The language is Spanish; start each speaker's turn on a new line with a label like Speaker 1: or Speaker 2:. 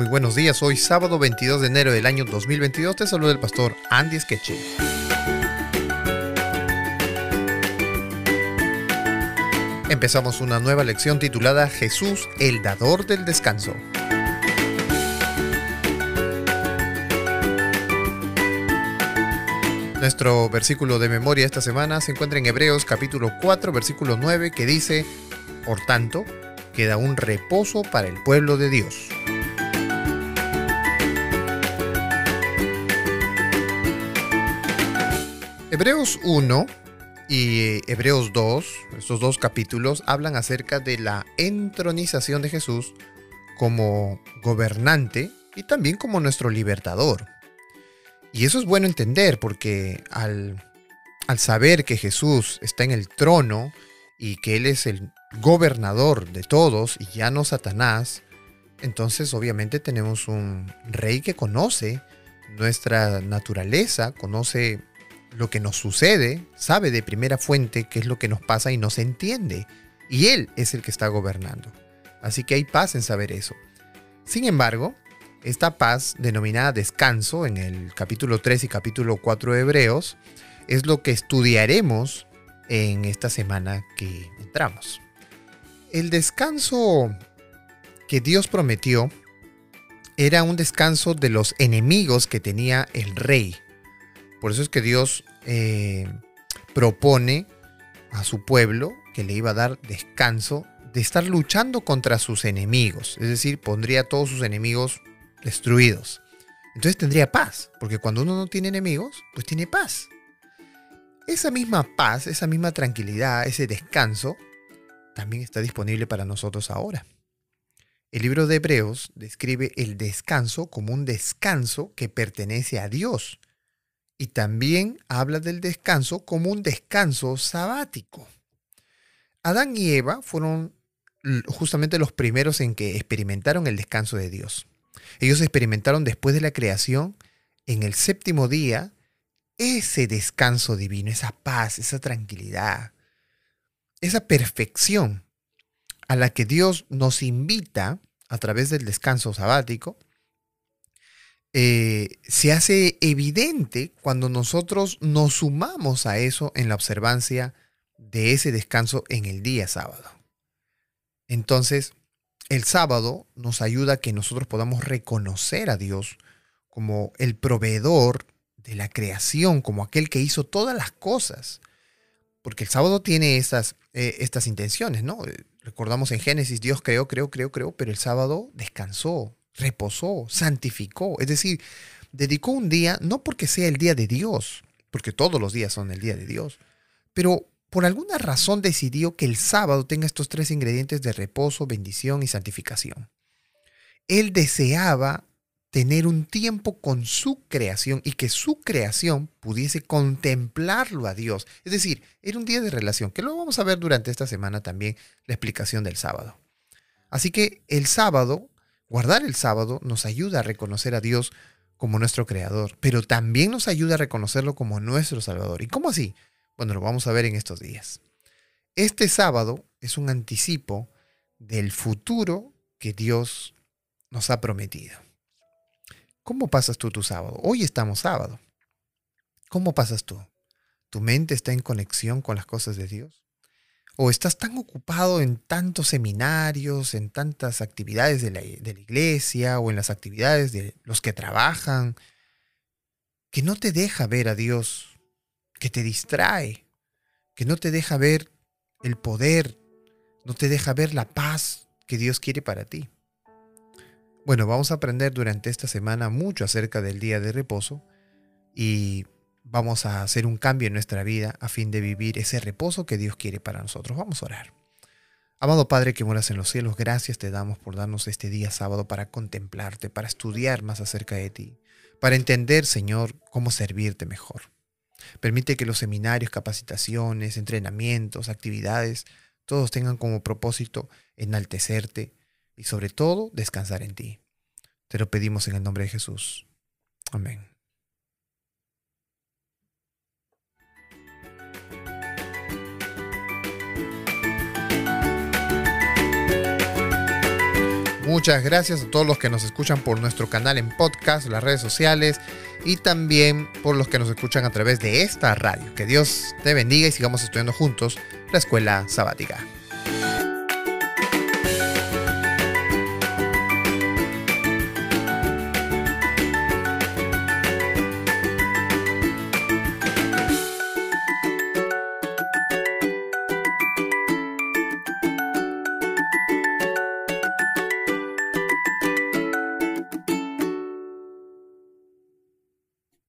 Speaker 1: Muy buenos días, hoy sábado 22 de enero del año 2022 te saluda el pastor Andy Skeche. Empezamos una nueva lección titulada Jesús, el dador del descanso. Nuestro versículo de memoria esta semana se encuentra en Hebreos capítulo 4 versículo 9 que dice, Por tanto, queda un reposo para el pueblo de Dios. Hebreos 1 y Hebreos 2, estos dos capítulos, hablan acerca de la entronización de Jesús como gobernante y también como nuestro libertador. Y eso es bueno entender porque al, al saber que Jesús está en el trono y que Él es el gobernador de todos y ya no Satanás, entonces obviamente tenemos un rey que conoce nuestra naturaleza, conoce lo que nos sucede, sabe de primera fuente qué es lo que nos pasa y nos entiende. Y Él es el que está gobernando. Así que hay paz en saber eso. Sin embargo, esta paz, denominada descanso en el capítulo 3 y capítulo 4 de Hebreos, es lo que estudiaremos en esta semana que entramos. El descanso que Dios prometió era un descanso de los enemigos que tenía el rey. Por eso es que Dios eh, propone a su pueblo que le iba a dar descanso de estar luchando contra sus enemigos. Es decir, pondría a todos sus enemigos destruidos. Entonces tendría paz, porque cuando uno no tiene enemigos, pues tiene paz. Esa misma paz, esa misma tranquilidad, ese descanso, también está disponible para nosotros ahora. El libro de Hebreos describe el descanso como un descanso que pertenece a Dios y también habla del descanso como un descanso sabático. Adán y Eva fueron justamente los primeros en que experimentaron el descanso de Dios. Ellos experimentaron después de la creación, en el séptimo día, ese descanso divino, esa paz, esa tranquilidad, esa perfección a la que Dios nos invita a través del descanso sabático, eh, se hace evidente cuando nosotros nos sumamos a eso en la observancia de ese descanso en el día sábado. Entonces, el sábado nos ayuda a que nosotros podamos reconocer a Dios como el proveedor de la creación, como aquel que hizo todas las cosas. Porque el sábado tiene estas, eh, intenciones, ¿no? Recordamos en Génesis, Dios creó, creó, creó, creó, pero el sábado descansó, reposó, santificó. Es decir, dedicó un día, no porque sea el día de Dios, porque todos los días son el día de Dios, pero por alguna razón decidió que el sábado tenga estos tres ingredientes de reposo, bendición y santificación. Él deseaba tener un tiempo con su creación y que su creación pudiese contemplarlo a Dios. Es decir, era un día de relación, que lo vamos a ver durante esta semana también, la explicación del sábado. Así que el sábado, guardar el sábado, nos ayuda a reconocer a Dios como nuestro creador, pero también nos ayuda a reconocerlo como nuestro salvador. ¿Y cómo así? Bueno, lo vamos a ver en estos días. Este sábado es un anticipo del futuro que Dios nos ha prometido. ¿Cómo pasas tú tu sábado? Hoy estamos sábado. ¿Cómo pasas tú? ¿Tu mente está en conexión con las cosas de Dios? ¿O estás tan ocupado en tantos seminarios, en tantas actividades de la, iglesia o en las actividades de los que trabajan, que no te deja ver a Dios que te distrae, que no te deja ver el poder, no te deja ver la paz que Dios quiere para ti. Bueno, vamos a aprender durante esta semana mucho acerca del día de reposo y vamos a hacer un cambio en nuestra vida a fin de vivir ese reposo que Dios quiere para nosotros. Vamos a orar. Amado Padre que moras en los cielos, gracias te damos por darnos este día sábado para contemplarte, para estudiar más acerca de ti, para entender, Señor, cómo servirte mejor. Permite que los seminarios, capacitaciones, entrenamientos, actividades, todos tengan como propósito enaltecerte y sobre todo descansar en ti. Te lo pedimos en el nombre de Jesús. Amén. Muchas gracias a todos los que nos escuchan por nuestro canal en podcast, las redes sociales y también por los que nos escuchan a través de esta radio. Que Dios te bendiga y sigamos estudiando juntos la escuela sabática.